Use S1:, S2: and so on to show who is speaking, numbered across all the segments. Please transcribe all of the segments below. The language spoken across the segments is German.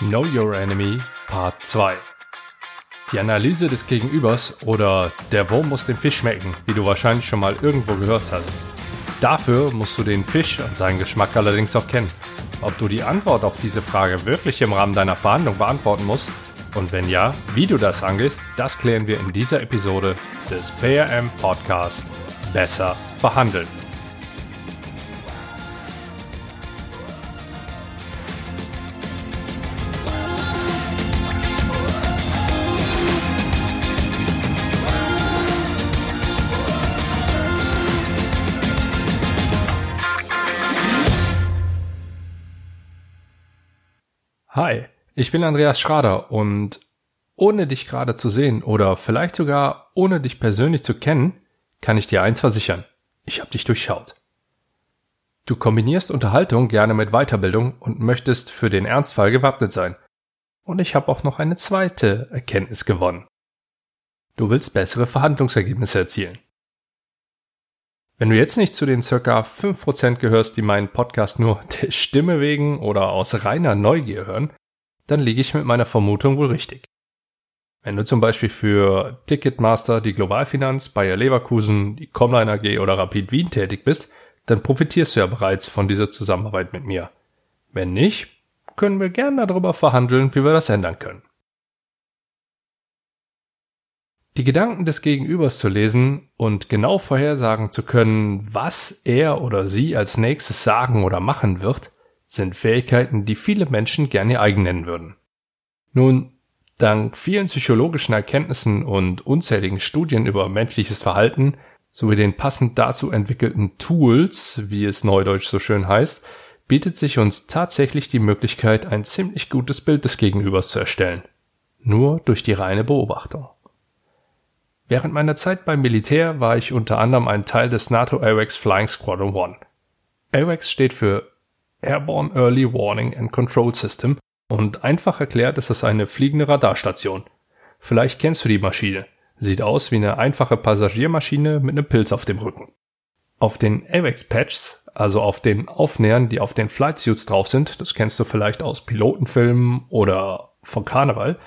S1: Know Your Enemy Part 2 Die Analyse des Gegenübers oder der Wurm muss dem Fisch schmecken, wie du wahrscheinlich schon mal irgendwo gehört hast. Dafür musst du den Fisch und seinen Geschmack allerdings auch kennen. Ob du die Antwort auf diese Frage wirklich im Rahmen deiner Verhandlung beantworten musst und wenn ja, wie du das angehst, das klären wir in dieser Episode des PRM Podcast Besser verhandeln. Hi, ich bin Andreas Schrader und ohne dich gerade zu sehen oder vielleicht sogar ohne dich persönlich zu kennen, kann ich dir eins versichern. Ich habe dich durchschaut. Du kombinierst Unterhaltung gerne mit Weiterbildung und möchtest für den Ernstfall gewappnet sein. Und ich habe auch noch eine zweite Erkenntnis gewonnen. Du willst bessere Verhandlungsergebnisse erzielen. Wenn du jetzt nicht zu den circa 5% gehörst, die meinen Podcast nur der Stimme wegen oder aus reiner Neugier hören, dann liege ich mit meiner Vermutung wohl richtig. Wenn du zum Beispiel für Ticketmaster, die Globalfinanz, Bayer Leverkusen, die Comline AG oder Rapid Wien tätig bist, dann profitierst du ja bereits von dieser Zusammenarbeit mit mir. Wenn nicht, können wir gerne darüber verhandeln, wie wir das ändern können. Die Gedanken des Gegenübers zu lesen und genau vorhersagen zu können, was er oder sie als nächstes sagen oder machen wird, sind Fähigkeiten, die viele Menschen gerne eigen nennen würden. Nun, dank vielen psychologischen Erkenntnissen und unzähligen Studien über menschliches Verhalten sowie den passend dazu entwickelten Tools, wie es neudeutsch so schön heißt, bietet sich uns tatsächlich die Möglichkeit, ein ziemlich gutes Bild des Gegenübers zu erstellen. Nur durch die reine Beobachtung. Während meiner Zeit beim Militär war ich unter anderem ein Teil des NATO AWACS Flying Squadron 1. AWACS steht für Airborne Early Warning and Control System und einfach erklärt ist es eine fliegende Radarstation. Vielleicht kennst du die Maschine. Sieht aus wie eine einfache Passagiermaschine mit einem Pilz auf dem Rücken. Auf den AWACS Patches, also auf den Aufnähern, die auf den Flight Suits drauf sind, das kennst du vielleicht aus Pilotenfilmen oder von Karneval,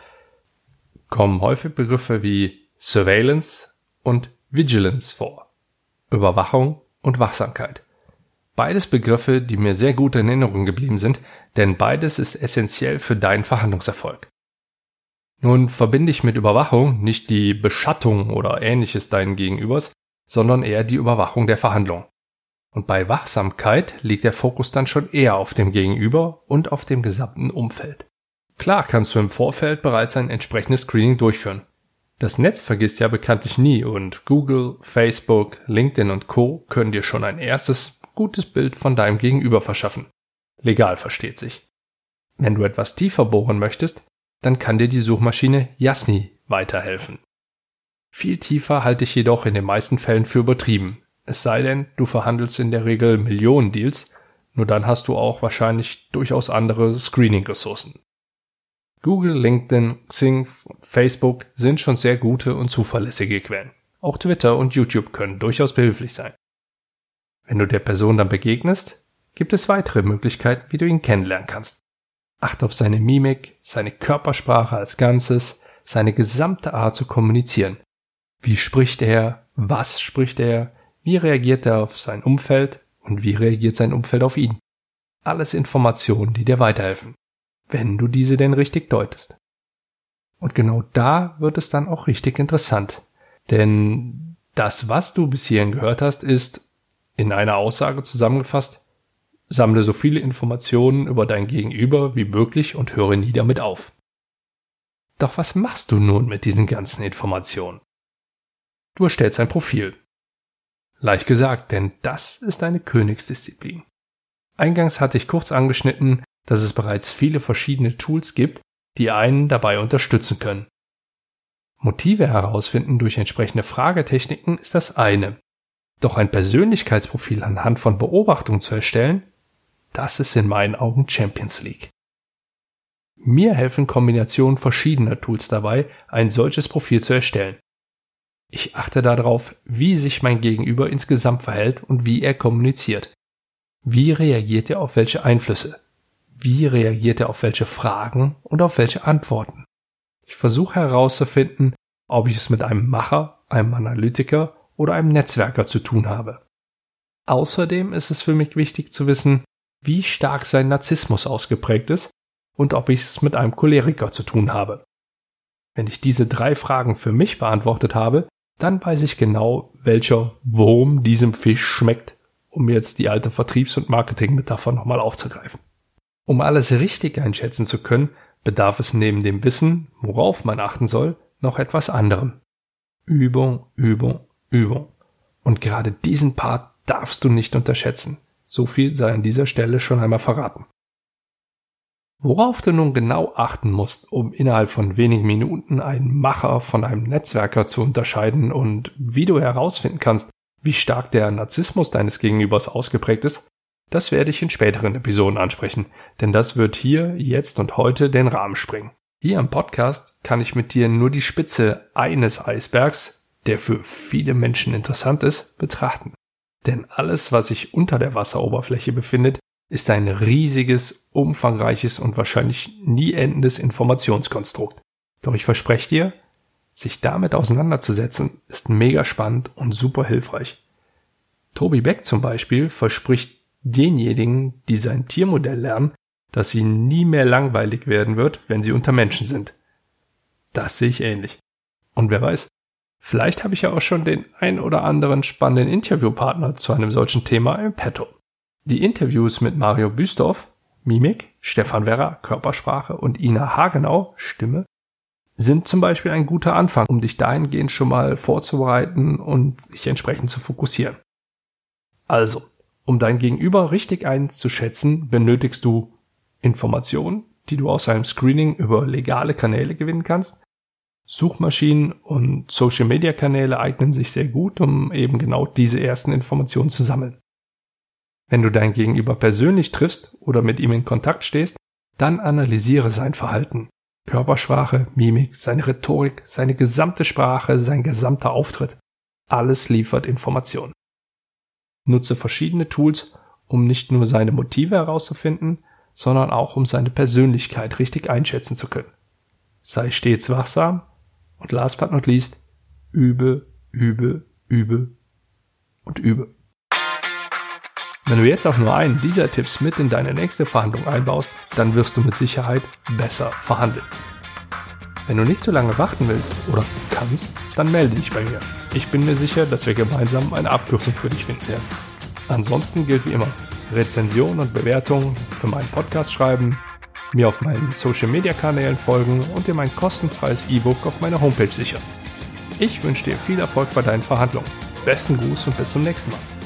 S1: kommen häufig Begriffe wie Surveillance und Vigilance vor. Überwachung und Wachsamkeit. Beides Begriffe, die mir sehr gut in Erinnerung geblieben sind, denn beides ist essentiell für deinen Verhandlungserfolg. Nun verbinde ich mit Überwachung nicht die Beschattung oder ähnliches deinen Gegenübers, sondern eher die Überwachung der Verhandlung. Und bei Wachsamkeit liegt der Fokus dann schon eher auf dem Gegenüber und auf dem gesamten Umfeld. Klar kannst du im Vorfeld bereits ein entsprechendes Screening durchführen. Das Netz vergisst ja bekanntlich nie und Google, Facebook, LinkedIn und Co. können dir schon ein erstes gutes Bild von deinem Gegenüber verschaffen. Legal versteht sich. Wenn du etwas tiefer bohren möchtest, dann kann dir die Suchmaschine Yasni weiterhelfen. Viel tiefer halte ich jedoch in den meisten Fällen für übertrieben. Es sei denn, du verhandelst in der Regel Millionen Deals, nur dann hast du auch wahrscheinlich durchaus andere Screening-Ressourcen. Google, LinkedIn, Xing und Facebook sind schon sehr gute und zuverlässige Quellen. Auch Twitter und YouTube können durchaus behilflich sein. Wenn du der Person dann begegnest, gibt es weitere Möglichkeiten, wie du ihn kennenlernen kannst. Achte auf seine Mimik, seine Körpersprache als Ganzes, seine gesamte Art zu kommunizieren. Wie spricht er? Was spricht er? Wie reagiert er auf sein Umfeld? Und wie reagiert sein Umfeld auf ihn? Alles Informationen, die dir weiterhelfen wenn du diese denn richtig deutest. Und genau da wird es dann auch richtig interessant. Denn das, was du bis hierhin gehört hast, ist in einer Aussage zusammengefasst, sammle so viele Informationen über dein Gegenüber wie möglich und höre nie damit auf. Doch was machst du nun mit diesen ganzen Informationen? Du erstellst ein Profil. Leicht gesagt, denn das ist eine Königsdisziplin. Eingangs hatte ich kurz angeschnitten, dass es bereits viele verschiedene Tools gibt, die einen dabei unterstützen können. Motive herausfinden durch entsprechende Fragetechniken ist das eine. Doch ein Persönlichkeitsprofil anhand von Beobachtungen zu erstellen, das ist in meinen Augen Champions League. Mir helfen Kombinationen verschiedener Tools dabei, ein solches Profil zu erstellen. Ich achte darauf, wie sich mein Gegenüber insgesamt verhält und wie er kommuniziert. Wie reagiert er auf welche Einflüsse? Wie reagiert er auf welche Fragen und auf welche Antworten. Ich versuche herauszufinden, ob ich es mit einem Macher, einem Analytiker oder einem Netzwerker zu tun habe. Außerdem ist es für mich wichtig zu wissen, wie stark sein Narzissmus ausgeprägt ist und ob ich es mit einem Choleriker zu tun habe. Wenn ich diese drei Fragen für mich beantwortet habe, dann weiß ich genau, welcher Wurm diesem Fisch schmeckt, um jetzt die alte Vertriebs- und Marketing-Metapher nochmal aufzugreifen. Um alles richtig einschätzen zu können, bedarf es neben dem Wissen, worauf man achten soll, noch etwas anderem. Übung, Übung, Übung. Und gerade diesen Part darfst du nicht unterschätzen. So viel sei an dieser Stelle schon einmal verraten. Worauf du nun genau achten musst, um innerhalb von wenigen Minuten einen Macher von einem Netzwerker zu unterscheiden und wie du herausfinden kannst, wie stark der Narzissmus deines Gegenübers ausgeprägt ist, das werde ich in späteren Episoden ansprechen, denn das wird hier, jetzt und heute den Rahmen springen. Hier im Podcast kann ich mit dir nur die Spitze eines Eisbergs, der für viele Menschen interessant ist, betrachten. Denn alles, was sich unter der Wasseroberfläche befindet, ist ein riesiges, umfangreiches und wahrscheinlich nie endendes Informationskonstrukt. Doch ich verspreche dir, sich damit auseinanderzusetzen, ist mega spannend und super hilfreich. Tobi Beck zum Beispiel verspricht denjenigen, die sein Tiermodell lernen, dass ihnen nie mehr langweilig werden wird, wenn sie unter Menschen sind. Das sehe ich ähnlich. Und wer weiß, vielleicht habe ich ja auch schon den ein oder anderen spannenden Interviewpartner zu einem solchen Thema im Petto. Die Interviews mit Mario Büstorf, Mimik, Stefan Werrer, Körpersprache und Ina Hagenau, Stimme, sind zum Beispiel ein guter Anfang, um dich dahingehend schon mal vorzubereiten und sich entsprechend zu fokussieren. Also, um dein Gegenüber richtig einzuschätzen, benötigst du Informationen, die du aus einem Screening über legale Kanäle gewinnen kannst. Suchmaschinen und Social-Media-Kanäle eignen sich sehr gut, um eben genau diese ersten Informationen zu sammeln. Wenn du dein Gegenüber persönlich triffst oder mit ihm in Kontakt stehst, dann analysiere sein Verhalten. Körpersprache, Mimik, seine Rhetorik, seine gesamte Sprache, sein gesamter Auftritt. Alles liefert Informationen. Nutze verschiedene Tools, um nicht nur seine Motive herauszufinden, sondern auch um seine Persönlichkeit richtig einschätzen zu können. Sei stets wachsam und last but not least, übe, übe, übe und übe. Wenn du jetzt auch nur einen dieser Tipps mit in deine nächste Verhandlung einbaust, dann wirst du mit Sicherheit besser verhandeln. Wenn du nicht zu lange warten willst oder kannst, dann melde dich bei mir. Ich bin mir sicher, dass wir gemeinsam eine Abkürzung für dich finden werden. Ansonsten gilt wie immer, Rezension und Bewertung für meinen Podcast schreiben, mir auf meinen Social Media Kanälen folgen und dir mein kostenfreies E-Book auf meiner Homepage sichern. Ich wünsche dir viel Erfolg bei deinen Verhandlungen. Besten Gruß und bis zum nächsten Mal.